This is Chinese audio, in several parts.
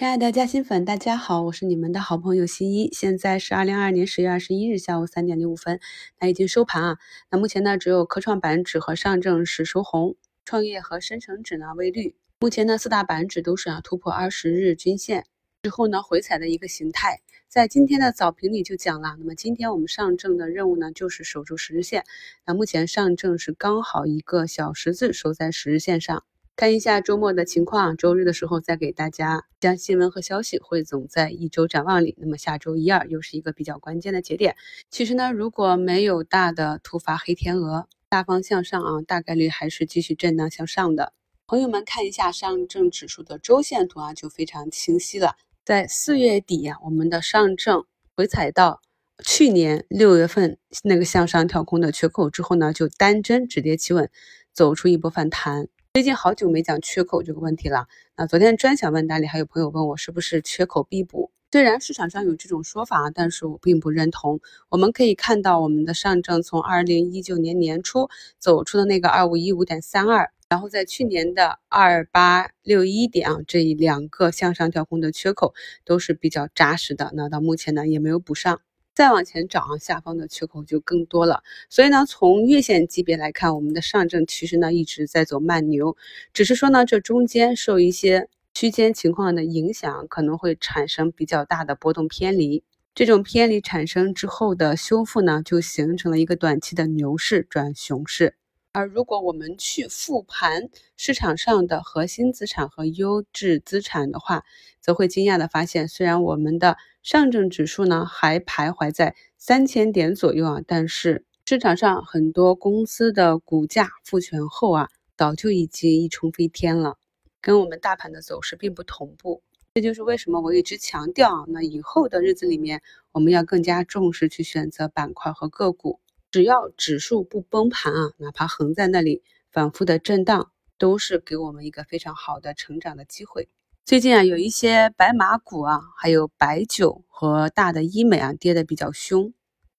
亲爱的嘉兴粉，大家好，我是你们的好朋友新一。现在是二零二二年十月二十一日下午三点零五分，那已经收盘啊。那目前呢，只有科创板指和上证是收红，创业和深成指呢微绿。目前呢，四大板指都是啊突破二十日均线之后呢回踩的一个形态。在今天的早评里就讲了，那么今天我们上证的任务呢就是守住十日线。那目前上证是刚好一个小十字收在十日线上。看一下周末的情况，周日的时候再给大家将新闻和消息汇总在一周展望里。那么下周一二又是一个比较关键的节点。其实呢，如果没有大的突发黑天鹅，大方向上啊，大概率还是继续震荡向上的。朋友们看一下上证指数的周线图啊，就非常清晰了。在四月底啊，我们的上证回踩到去年六月份那个向上跳空的缺口之后呢，就单针止跌企稳，走出一波反弹。最近好久没讲缺口这个问题了。那昨天专享问答里还有朋友问我是不是缺口必补？虽然市场上有这种说法，但是我并不认同。我们可以看到，我们的上证从二零一九年年初走出的那个二五一五点三二，然后在去年的二八六一点啊，这两个向上跳空的缺口都是比较扎实的。那到目前呢，也没有补上。再往前涨，下方的缺口就更多了。所以呢，从月线级别来看，我们的上证其实呢一直在走慢牛，只是说呢这中间受一些区间情况的影响，可能会产生比较大的波动偏离。这种偏离产生之后的修复呢，就形成了一个短期的牛市转熊市。而如果我们去复盘市场上的核心资产和优质资产的话，则会惊讶的发现，虽然我们的上证指数呢还徘徊在三千点左右啊，但是市场上很多公司的股价复权后啊，早就已经一冲飞天了，跟我们大盘的走势并不同步。这就是为什么我一直强调啊，那以后的日子里面，我们要更加重视去选择板块和个股。只要指数不崩盘啊，哪怕横在那里反复的震荡，都是给我们一个非常好的成长的机会。最近啊，有一些白马股啊，还有白酒和大的医美啊，跌的比较凶。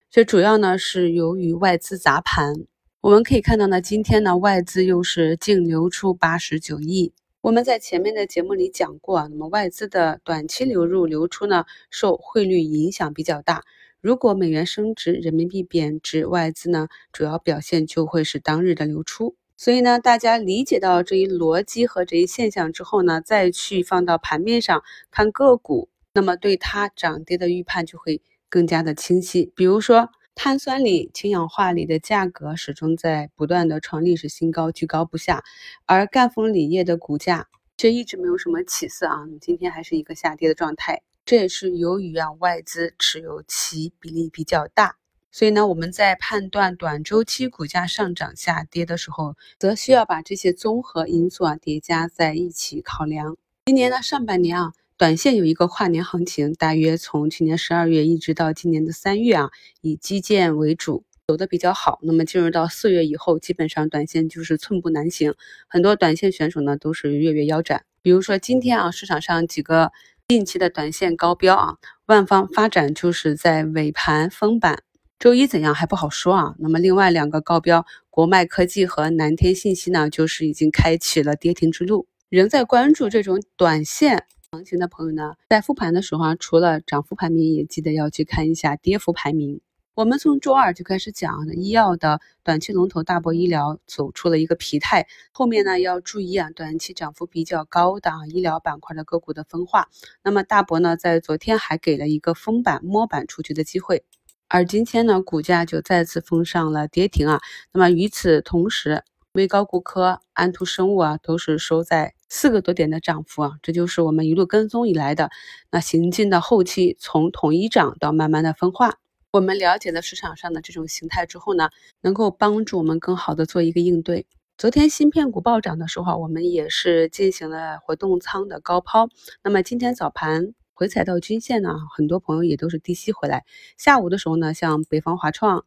这主要呢是由于外资砸盘。我们可以看到呢，今天呢外资又是净流出八十九亿。我们在前面的节目里讲过啊，那么外资的短期流入流出呢，受汇率影响比较大。如果美元升值，人民币贬值，外资呢主要表现就会是当日的流出。所以呢，大家理解到这一逻辑和这一现象之后呢，再去放到盘面上看个股，那么对它涨跌的预判就会更加的清晰。比如说，碳酸锂、氢氧化锂的价格始终在不断的创历史新高，居高不下，而赣锋锂业的股价却一直没有什么起色啊，今天还是一个下跌的状态。这也是由于啊外资持有其比例比较大，所以呢我们在判断短周期股价上涨下跌的时候，则需要把这些综合因素啊叠加在一起考量。今年的上半年啊，短线有一个跨年行情，大约从去年十二月一直到今年的三月啊，以基建为主走的比较好。那么进入到四月以后，基本上短线就是寸步难行，很多短线选手呢都是月月腰斩。比如说今天啊，市场上几个。近期的短线高标啊，万方发展就是在尾盘封板，周一怎样还不好说啊。那么另外两个高标，国脉科技和南天信息呢，就是已经开启了跌停之路。仍在关注这种短线行情的朋友呢，在复盘的时候啊，除了涨幅排名，也记得要去看一下跌幅排名。我们从周二就开始讲医药的短期龙头大博医疗走出了一个疲态，后面呢要注意啊，短期涨幅比较高的啊医疗板块的个股的分化。那么大博呢，在昨天还给了一个封板摸板出局的机会，而今天呢，股价就再次封上了跌停啊。那么与此同时，微高骨科、安图生物啊，都是收在四个多点的涨幅啊，这就是我们一路跟踪以来的那行进的后期，从统一涨到慢慢的分化。我们了解了市场上的这种形态之后呢，能够帮助我们更好的做一个应对。昨天芯片股暴涨的时候，我们也是进行了活动仓的高抛。那么今天早盘回踩到均线呢，很多朋友也都是低吸回来。下午的时候呢，像北方华创、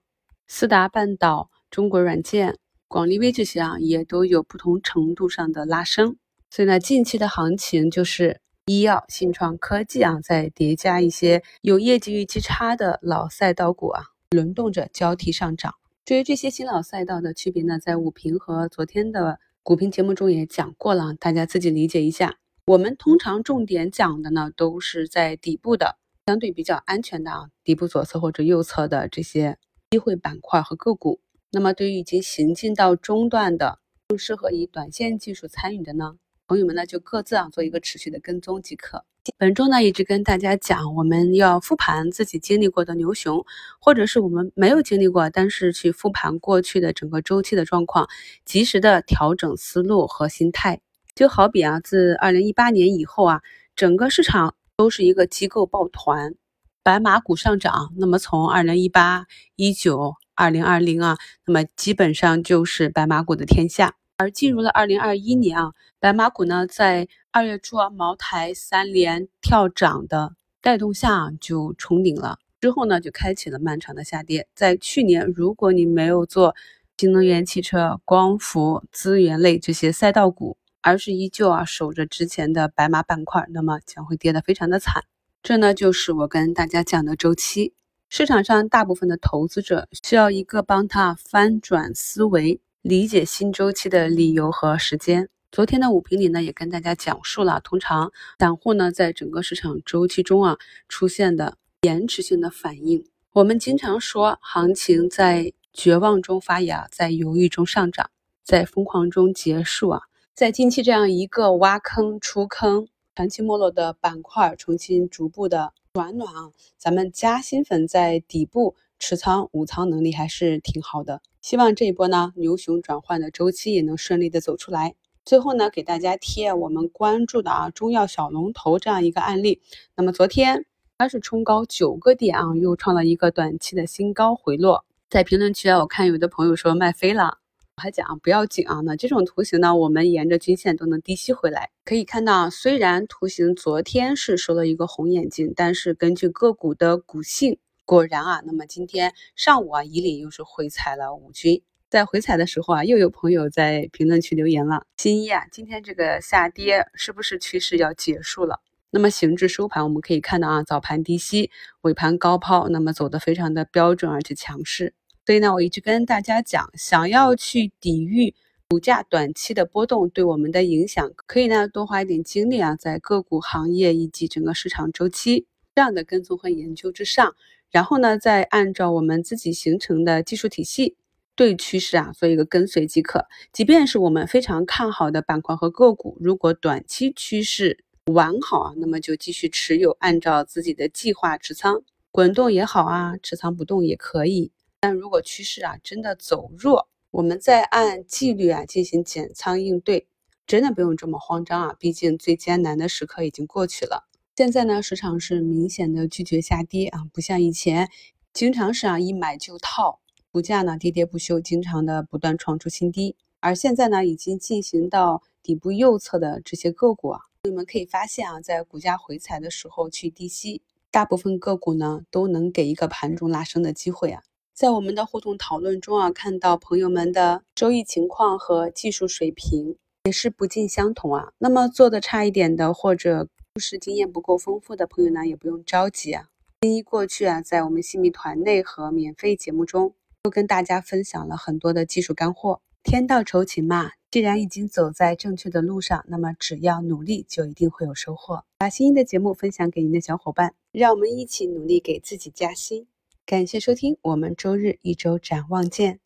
思达半岛、中国软件、广利微这些啊，也都有不同程度上的拉升。所以呢，近期的行情就是。医药、信创科技啊，再叠加一些有业绩预期差的老赛道股啊，轮动着交替上涨。至于这些新老赛道的区别呢，在午评和昨天的股评节目中也讲过了，大家自己理解一下。我们通常重点讲的呢，都是在底部的相对比较安全的啊，底部左侧或者右侧的这些机会板块和个股。那么对于已经行进到中段的，更适合以短线技术参与的呢，朋友们呢就各自啊做一个持续的跟踪即可。本周呢一直跟大家讲，我们要复盘自己经历过的牛熊，或者是我们没有经历过，但是去复盘过去的整个周期的状况，及时的调整思路和心态。就好比啊，自二零一八年以后啊，整个市场都是一个机构抱团，白马股上涨。那么从二零一八、一九、二零二零啊，那么基本上就是白马股的天下。而进入了二零二一年啊，白马股呢在二月初啊，茅台三连跳涨的带动下就冲顶了，之后呢就开启了漫长的下跌。在去年，如果你没有做新能源汽车、光伏、资源类这些赛道股，而是依旧啊守着之前的白马板块，那么将会跌得非常的惨。这呢就是我跟大家讲的周期。市场上大部分的投资者需要一个帮他翻转思维。理解新周期的理由和时间。昨天的五评里呢，也跟大家讲述了，通常散户呢在整个市场周期中啊出现的延迟性的反应。我们经常说，行情在绝望中发芽，在犹豫中上涨，在疯狂中结束啊。在近期这样一个挖坑出坑、长期没落的板块重新逐步的转暖啊，咱们加新粉在底部。持仓五仓能力还是挺好的，希望这一波呢牛熊转换的周期也能顺利的走出来。最后呢，给大家贴我们关注的啊中药小龙头这样一个案例。那么昨天它是冲高九个点啊，又创了一个短期的新高回落。在评论区啊，我看有的朋友说卖飞了，我还讲啊不要紧啊。那这种图形呢，我们沿着均线都能低吸回来。可以看到，虽然图形昨天是收了一个红眼睛，但是根据个股的股性。果然啊，那么今天上午啊，以岭又是回踩了五均，在回踩的时候啊，又有朋友在评论区留言了：新一啊，今天这个下跌是不是趋势要结束了？那么行至收盘，我们可以看到啊，早盘低吸，尾盘高抛，那么走的非常的标准而且强势。所以呢，我一直跟大家讲，想要去抵御股价短期的波动对我们的影响，可以呢多花一点精力啊，在个股行业以及整个市场周期这样的跟踪和研究之上。然后呢，再按照我们自己形成的技术体系对趋势啊做一个跟随即可。即便是我们非常看好的板块和个股，如果短期趋势完好啊，那么就继续持有，按照自己的计划持仓，滚动也好啊，持仓不动也可以。但如果趋势啊真的走弱，我们再按纪律啊进行减仓应对，真的不用这么慌张啊，毕竟最艰难的时刻已经过去了。现在呢，市场是明显的拒绝下跌啊，不像以前，经常是啊一买就套，股价呢跌跌不休，经常的不断创出新低。而现在呢，已经进行到底部右侧的这些个股啊，你们可以发现啊，在股价回踩的时候去低吸，大部分个股呢都能给一个盘中拉升的机会啊。在我们的互动讨论中啊，看到朋友们的收益情况和技术水平也是不尽相同啊。那么做的差一点的或者。故事经验不够丰富的朋友呢，也不用着急啊。新一过去啊，在我们新米团内和免费节目中，都跟大家分享了很多的技术干货。天道酬勤嘛，既然已经走在正确的路上，那么只要努力，就一定会有收获。把新一的节目分享给您的小伙伴，让我们一起努力给自己加薪。感谢收听，我们周日一周展望见。